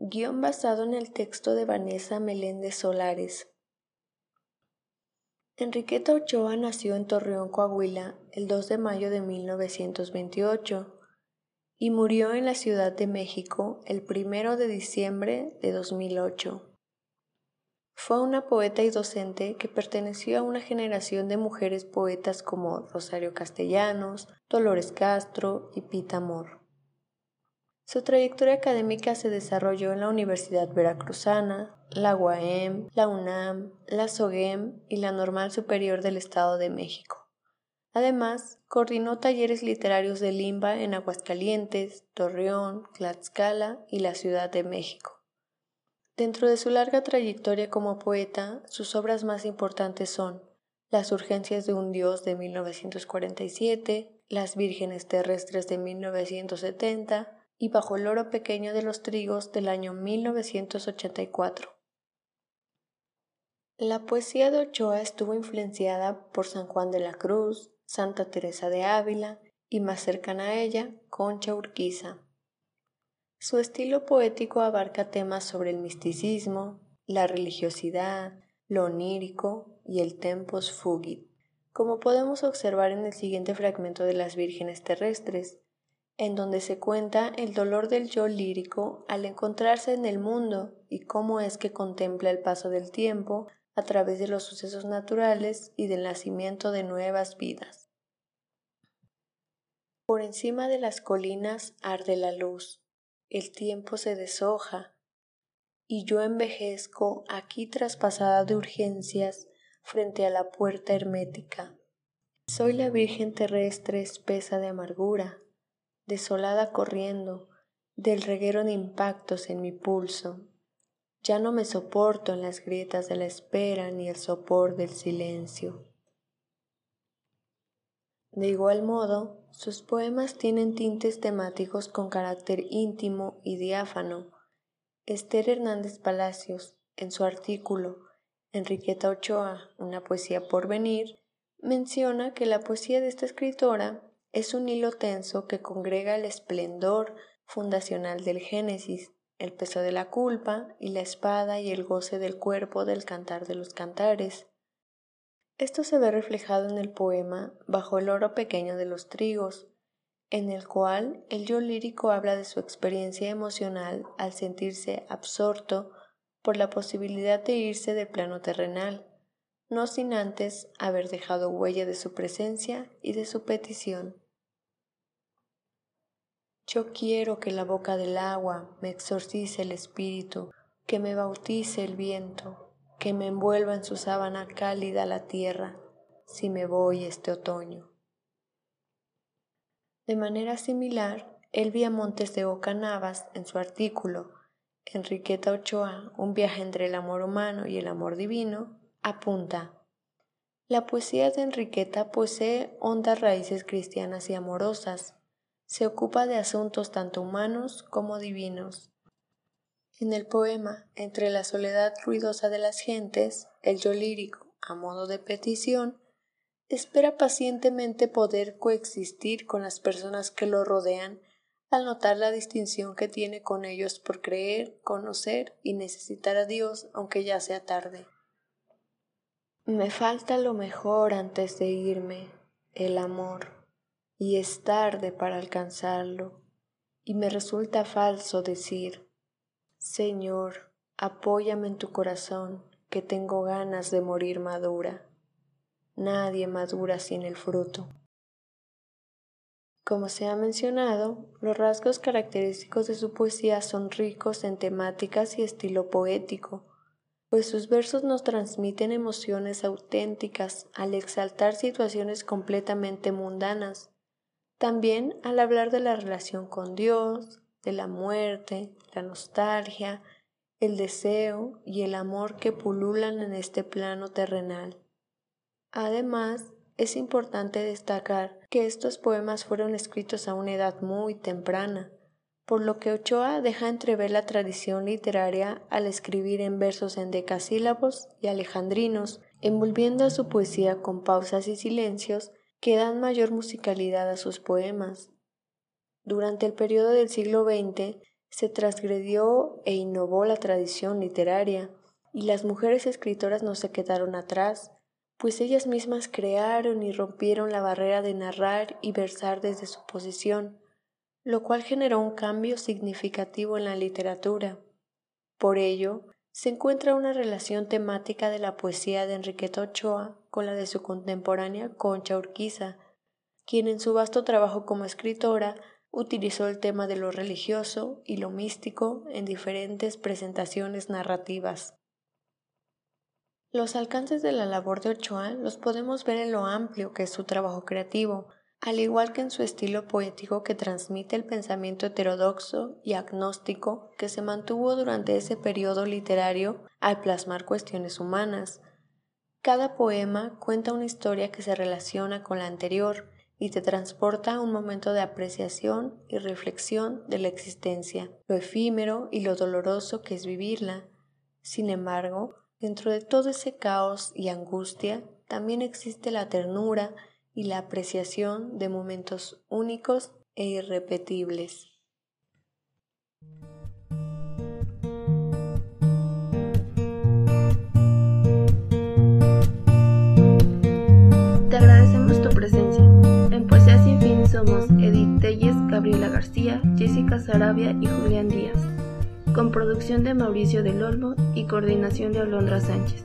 Guión basado en el texto de Vanessa Meléndez Solares. Enriqueta Ochoa nació en Torreón, Coahuila, el 2 de mayo de 1928 y murió en la Ciudad de México el 1 de diciembre de 2008. Fue una poeta y docente que perteneció a una generación de mujeres poetas como Rosario Castellanos, Dolores Castro y Pita Amor. Su trayectoria académica se desarrolló en la Universidad Veracruzana, la UAM, la UNAM, la SOGEM y la Normal Superior del Estado de México. Además, coordinó talleres literarios de Limba en Aguascalientes, Torreón, Tlaxcala y la Ciudad de México. Dentro de su larga trayectoria como poeta, sus obras más importantes son Las urgencias de un dios de 1947, Las vírgenes terrestres de 1970, y bajo el oro pequeño de los trigos del año 1984. La poesía de Ochoa estuvo influenciada por San Juan de la Cruz, Santa Teresa de Ávila y más cercana a ella, Concha Urquiza. Su estilo poético abarca temas sobre el misticismo, la religiosidad, lo onírico y el tempus fugit, como podemos observar en el siguiente fragmento de las vírgenes terrestres, en donde se cuenta el dolor del yo lírico al encontrarse en el mundo y cómo es que contempla el paso del tiempo a través de los sucesos naturales y del nacimiento de nuevas vidas. Por encima de las colinas arde la luz, el tiempo se deshoja, y yo envejezco aquí traspasada de urgencias frente a la puerta hermética. Soy la Virgen terrestre espesa de amargura, desolada corriendo, del reguero de impactos en mi pulso. Ya no me soporto en las grietas de la espera ni el sopor del silencio. De igual modo, sus poemas tienen tintes temáticos con carácter íntimo y diáfano. Esther Hernández Palacios, en su artículo Enriqueta Ochoa, una poesía por venir, menciona que la poesía de esta escritora es un hilo tenso que congrega el esplendor fundacional del Génesis, el peso de la culpa y la espada y el goce del cuerpo del cantar de los cantares. Esto se ve reflejado en el poema Bajo el oro pequeño de los trigos, en el cual el yo lírico habla de su experiencia emocional al sentirse absorto por la posibilidad de irse del plano terrenal, no sin antes haber dejado huella de su presencia y de su petición. Yo quiero que la boca del agua me exorcice el espíritu, que me bautice el viento, que me envuelva en su sábana cálida la tierra, si me voy este otoño. De manera similar, Elvia Montes de Oca Navas, en su artículo Enriqueta Ochoa, un viaje entre el amor humano y el amor divino, apunta, la poesía de Enriqueta posee hondas raíces cristianas y amorosas. Se ocupa de asuntos tanto humanos como divinos. En el poema Entre la soledad ruidosa de las gentes, el yo lírico, a modo de petición, espera pacientemente poder coexistir con las personas que lo rodean al notar la distinción que tiene con ellos por creer, conocer y necesitar a Dios aunque ya sea tarde. Me falta lo mejor antes de irme, el amor, y es tarde para alcanzarlo, y me resulta falso decir, Señor, apóyame en tu corazón, que tengo ganas de morir madura. Nadie madura sin el fruto. Como se ha mencionado, los rasgos característicos de su poesía son ricos en temáticas y estilo poético, pues sus versos nos transmiten emociones auténticas al exaltar situaciones completamente mundanas. También al hablar de la relación con Dios, de la muerte, la nostalgia el deseo y el amor que pululan en este plano terrenal. Además, es importante destacar que estos poemas fueron escritos a una edad muy temprana, por lo que Ochoa deja entrever la tradición literaria al escribir en versos en decasílabos y alejandrinos, envolviendo a su poesía con pausas y silencios que dan mayor musicalidad a sus poemas. Durante el periodo del siglo XX se transgredió e innovó la tradición literaria, y las mujeres escritoras no se quedaron atrás, pues ellas mismas crearon y rompieron la barrera de narrar y versar desde su posición, lo cual generó un cambio significativo en la literatura. Por ello, se encuentra una relación temática de la poesía de Enriqueta Ochoa con la de su contemporánea Concha Urquiza, quien en su vasto trabajo como escritora utilizó el tema de lo religioso y lo místico en diferentes presentaciones narrativas. Los alcances de la labor de Ochoa los podemos ver en lo amplio que es su trabajo creativo, al igual que en su estilo poético que transmite el pensamiento heterodoxo y agnóstico que se mantuvo durante ese periodo literario al plasmar cuestiones humanas. Cada poema cuenta una historia que se relaciona con la anterior y te transporta a un momento de apreciación y reflexión de la existencia, lo efímero y lo doloroso que es vivirla. Sin embargo, dentro de todo ese caos y angustia, también existe la ternura y la apreciación de momentos únicos e irrepetibles. Te agradecemos tu presencia. En Poesía Sin Fin somos Edith Telles, Gabriela García, Jessica Sarabia y Julián Díaz, con producción de Mauricio del Olmo y coordinación de Alondra Sánchez.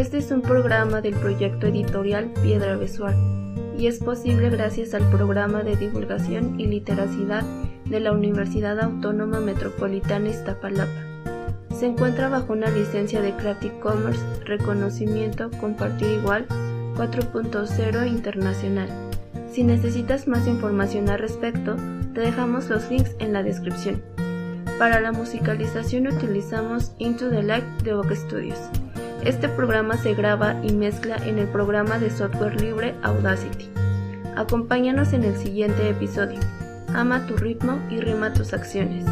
Este es un programa del proyecto editorial Piedra Visual y es posible gracias al programa de divulgación y literacidad de la Universidad Autónoma Metropolitana Iztapalapa. Se encuentra bajo una licencia de Creative Commerce, reconocimiento Compartir Igual 4.0 Internacional. Si necesitas más información al respecto, te dejamos los links en la descripción. Para la musicalización utilizamos Into the Light de Vogue Studios. Este programa se graba y mezcla en el programa de software libre Audacity. Acompáñanos en el siguiente episodio. Ama tu ritmo y rima tus acciones.